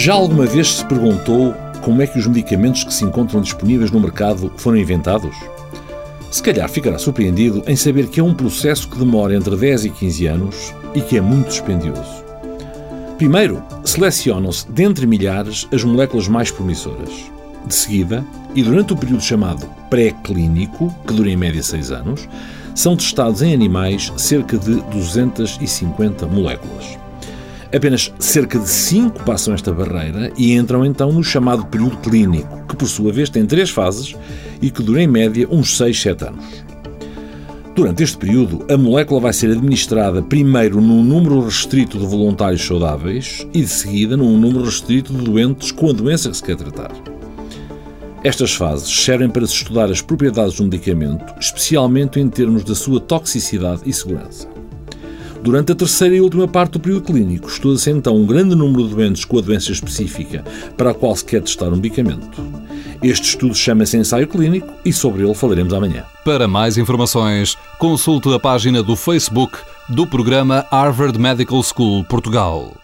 Já alguma vez se perguntou como é que os medicamentos que se encontram disponíveis no mercado foram inventados? Se calhar ficará surpreendido em saber que é um processo que demora entre 10 e 15 anos e que é muito dispendioso. Primeiro, selecionam-se dentre milhares as moléculas mais promissoras. De seguida, e durante o período chamado pré-clínico, que dura em média 6 anos, são testados em animais cerca de 250 moléculas. Apenas cerca de 5 passam esta barreira e entram então no chamado período clínico, que por sua vez tem três fases e que dura em média uns 6, 7 anos. Durante este período, a molécula vai ser administrada primeiro num número restrito de voluntários saudáveis e de seguida num número restrito de doentes com a doença que se quer tratar. Estas fases servem para se estudar as propriedades do medicamento, especialmente em termos da sua toxicidade e segurança. Durante a terceira e última parte do período clínico, estuda-se então um grande número de doentes com a doença específica para a qual se quer testar um medicamento. Este estudo chama-se ensaio clínico e sobre ele falaremos amanhã. Para mais informações, consulte a página do Facebook do programa Harvard Medical School Portugal.